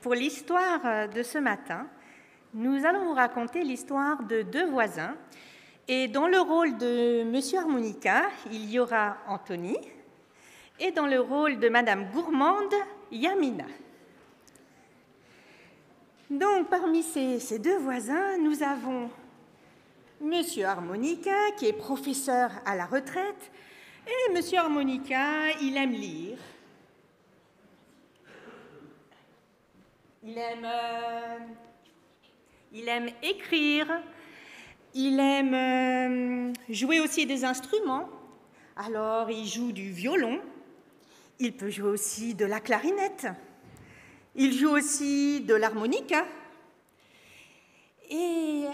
Pour l'histoire euh, de ce matin, nous allons vous raconter l'histoire de deux voisins. Et dans le rôle de Monsieur Harmonica, il y aura Anthony. Et dans le rôle de Madame Gourmande, Yamina. Donc, parmi ces, ces deux voisins, nous avons Monsieur Harmonica, qui est professeur à la retraite. Et Monsieur Harmonica, il aime lire. Il aime, euh, il aime écrire, il aime euh, jouer aussi des instruments. Alors, il joue du violon, il peut jouer aussi de la clarinette, il joue aussi de l'harmonica. Et euh,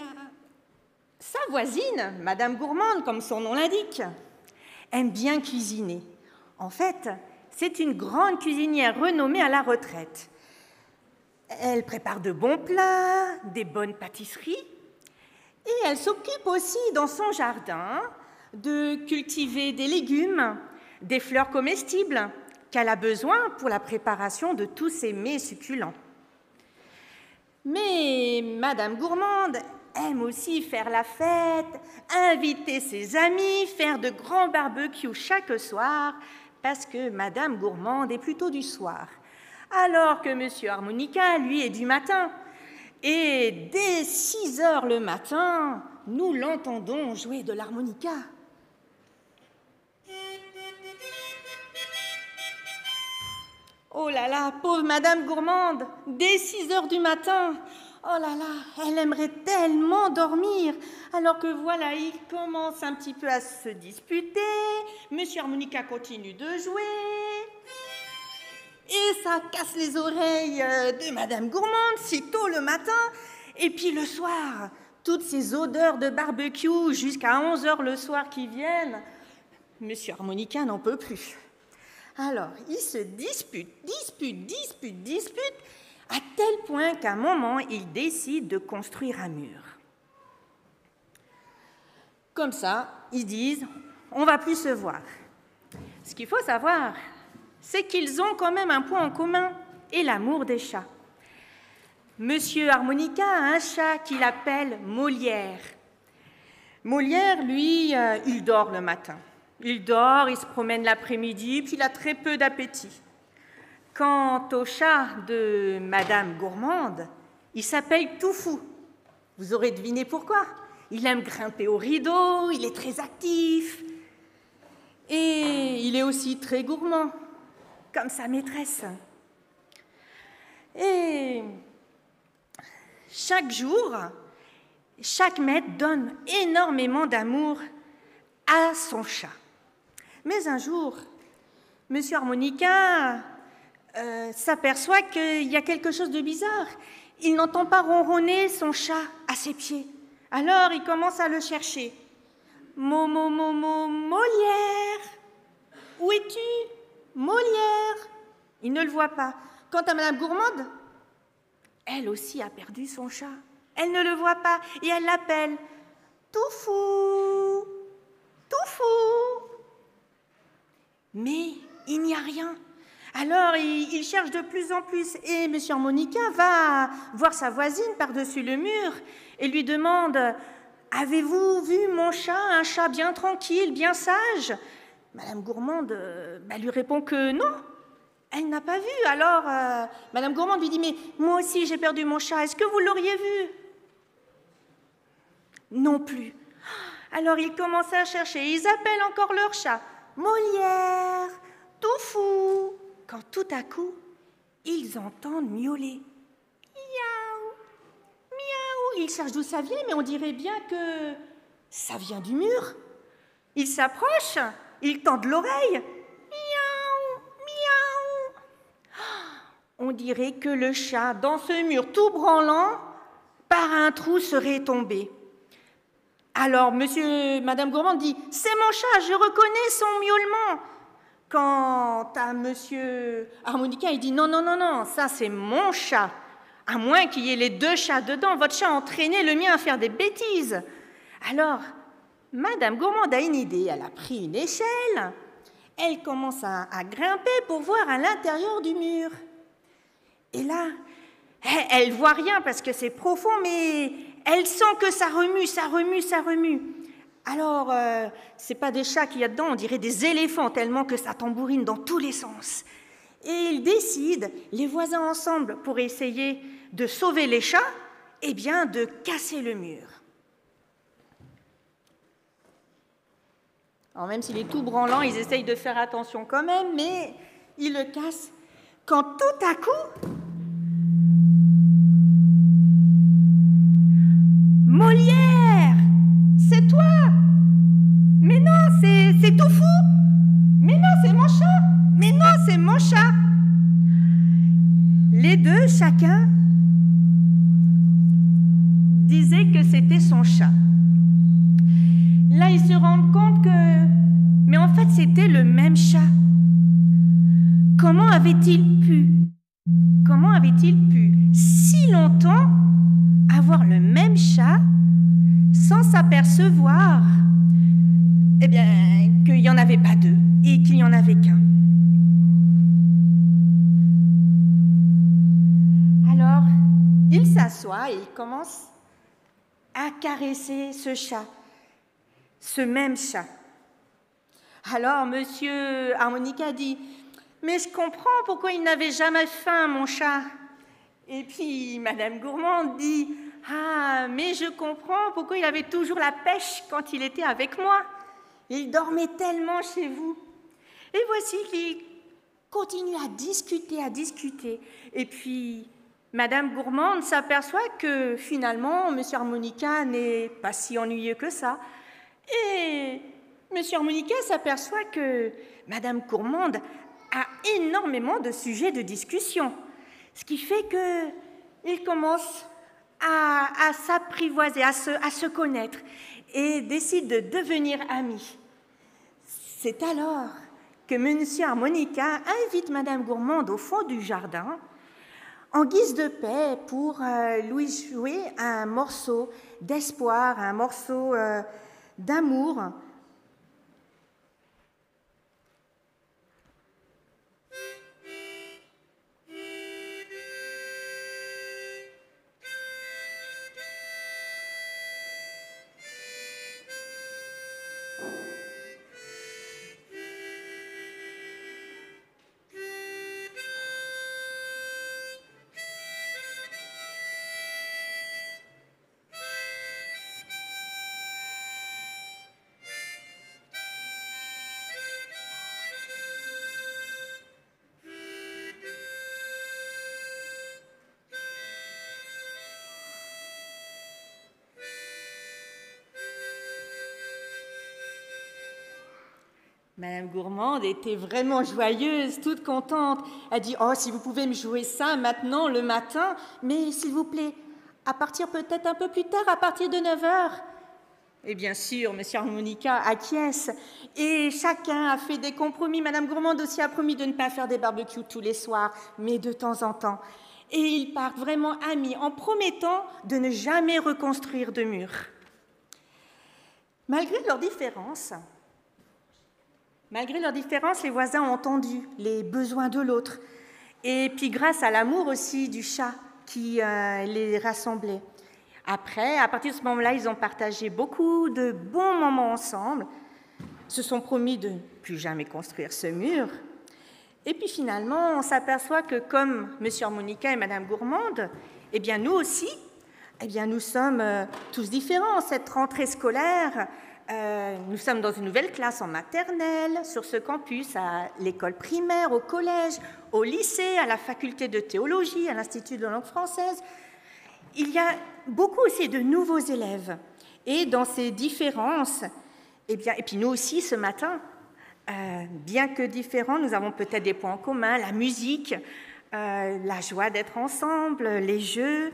sa voisine, Madame Gourmande, comme son nom l'indique, aime bien cuisiner. En fait, c'est une grande cuisinière renommée à la retraite. Elle prépare de bons plats, des bonnes pâtisseries, et elle s'occupe aussi dans son jardin de cultiver des légumes, des fleurs comestibles qu'elle a besoin pour la préparation de tous ces mets succulents. Mais Madame Gourmande aime aussi faire la fête, inviter ses amis, faire de grands barbecues chaque soir, parce que Madame Gourmande est plutôt du soir alors que Monsieur Harmonica, lui, est du matin. Et dès 6 heures le matin, nous l'entendons jouer de l'harmonica. Oh là là, pauvre Madame Gourmande, dès 6 heures du matin, oh là là, elle aimerait tellement dormir, alors que voilà, il commence un petit peu à se disputer, Monsieur Harmonica continue de jouer, et ça casse les oreilles euh, de Madame Gourmande si tôt le matin. Et puis le soir, toutes ces odeurs de barbecue jusqu'à 11 heures le soir qui viennent, Monsieur Harmonica n'en peut plus. Alors, il se dispute, dispute, dispute, dispute, à tel point qu'à un moment, il décide de construire un mur. Comme ça, ils disent, on va plus se voir. Ce qu'il faut savoir, c'est qu'ils ont quand même un point en commun, et l'amour des chats. Monsieur Harmonica a un chat qu'il appelle Molière. Molière, lui, euh, il dort le matin. Il dort, il se promène l'après-midi, puis il a très peu d'appétit. Quant au chat de Madame Gourmande, il s'appelle Toufou. Vous aurez deviné pourquoi. Il aime grimper au rideau, il est très actif. Et il est aussi très gourmand comme sa maîtresse. Et chaque jour, chaque maître donne énormément d'amour à son chat. Mais un jour, Monsieur Harmonica euh, s'aperçoit qu'il y a quelque chose de bizarre. Il n'entend pas ronronner son chat à ses pieds. Alors il commence à le chercher. Momo, Molière, où es-tu? Molière Il ne le voit pas. Quant à Madame Gourmande, elle aussi a perdu son chat. Elle ne le voit pas et elle l'appelle Toufou Toufou Mais il n'y a rien. Alors il, cherche de plus en plus et M. Monica va voir sa voisine par-dessus le mur et lui demande Avez-vous vu mon chat, un chat bien tranquille, bien sage? Madame Gourmande euh, bah, lui répond que non, elle n'a pas vu. Alors, euh, Madame Gourmande lui dit, mais moi aussi j'ai perdu mon chat, est-ce que vous l'auriez vu? Non plus. Alors ils commencent à chercher, ils appellent encore leur chat, Molière, Toufou, quand tout à coup, ils entendent miauler. Miaou, miaou. Ils cherchent d'où ça vient, mais on dirait bien que ça vient du mur. Ils s'approchent, ils tendent l'oreille. Miaou, miaou. On dirait que le chat, dans ce mur tout branlant, par un trou serait tombé. Alors, monsieur, madame Gourmand dit C'est mon chat, je reconnais son miaulement. Quant à monsieur Harmonica, il dit Non, non, non, non, ça c'est mon chat. À moins qu'il y ait les deux chats dedans, votre chat a entraîné le mien à faire des bêtises. Alors, madame Gourmand a une idée. Elle a pris une échelle, elle commence à, à grimper pour voir à l'intérieur du mur. Et là, elle voit rien parce que c'est profond, mais elle sent que ça remue, ça remue, ça remue. Alors, euh, c'est pas des chats qu'il y a dedans, on dirait des éléphants tellement que ça tambourine dans tous les sens. Et ils décident, les voisins ensemble, pour essayer de sauver les chats, eh bien, de casser le mur. Alors, même s'il est tout branlant, ils essayent de faire attention quand même, mais ils le cassent. Quand tout à coup, Molière C'est toi Mais non, c'est tout fou Mais non, c'est mon chat Mais non, c'est mon chat Les deux, chacun, disaient que c'était son chat. Là, ils se rendent compte que... Mais en fait, c'était le. Comment avait-il pu Comment avait-il pu si longtemps avoir le même chat sans s'apercevoir eh bien, qu'il n'y en avait pas deux et qu'il n'y en avait qu'un? Alors, il s'assoit et il commence à caresser ce chat, ce même chat. Alors, monsieur Harmonica dit Mais je comprends pourquoi il n'avait jamais faim, mon chat. Et puis, madame Gourmande dit ah, mais je comprends pourquoi il avait toujours la pêche quand il était avec moi. Il dormait tellement chez vous. Et voici qu'il continue à discuter, à discuter. Et puis, Madame Gourmande s'aperçoit que finalement, Monsieur Harmonica n'est pas si ennuyeux que ça. Et Monsieur Harmonica s'aperçoit que Madame Gourmande énormément de sujets de discussion. Ce qui fait qu'il commence à, s'apprivoiser, à se, à se connaître et décide de devenir amis. C'est alors que M. Harmonica invite Madame Gourmande au fond du jardin en guise de paix pour euh, lui jouer un morceau d'espoir, un morceau euh, d'amour Madame Gourmande était vraiment joyeuse, toute contente. Elle dit Oh, si vous pouvez me jouer ça maintenant, le matin, mais s'il vous plaît, à partir peut-être un peu plus tard, à partir de 9 heures. Et bien sûr, Monsieur Harmonica acquiesce. Et chacun a fait des compromis. Madame Gourmande aussi a promis de ne pas faire des barbecues tous les soirs, mais de temps en temps. Et ils partent vraiment amis en promettant de ne jamais reconstruire de mur. Malgré leurs différences, Malgré leurs différences, les voisins ont entendu les besoins de l'autre. Et puis grâce à l'amour aussi du chat qui euh, les rassemblait. Après, à partir de ce moment-là, ils ont partagé beaucoup de bons moments ensemble, se sont promis de ne plus jamais construire ce mur. Et puis finalement, on s'aperçoit que comme M. Harmonica et Mme Gourmande, eh bien nous aussi, eh bien nous sommes euh, tous différents. Cette rentrée scolaire, euh, nous sommes dans une nouvelle classe en maternelle, sur ce campus, à l'école primaire, au collège, au lycée, à la faculté de théologie, à l'Institut de langue française. Il y a beaucoup aussi de nouveaux élèves. Et dans ces différences, eh bien, et puis nous aussi ce matin, euh, bien que différents, nous avons peut-être des points en commun, la musique, euh, la joie d'être ensemble, les jeux,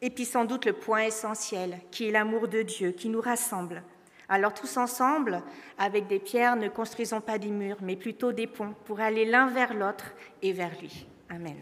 et puis sans doute le point essentiel, qui est l'amour de Dieu, qui nous rassemble. Alors tous ensemble, avec des pierres, ne construisons pas des murs, mais plutôt des ponts pour aller l'un vers l'autre et vers lui. Amen.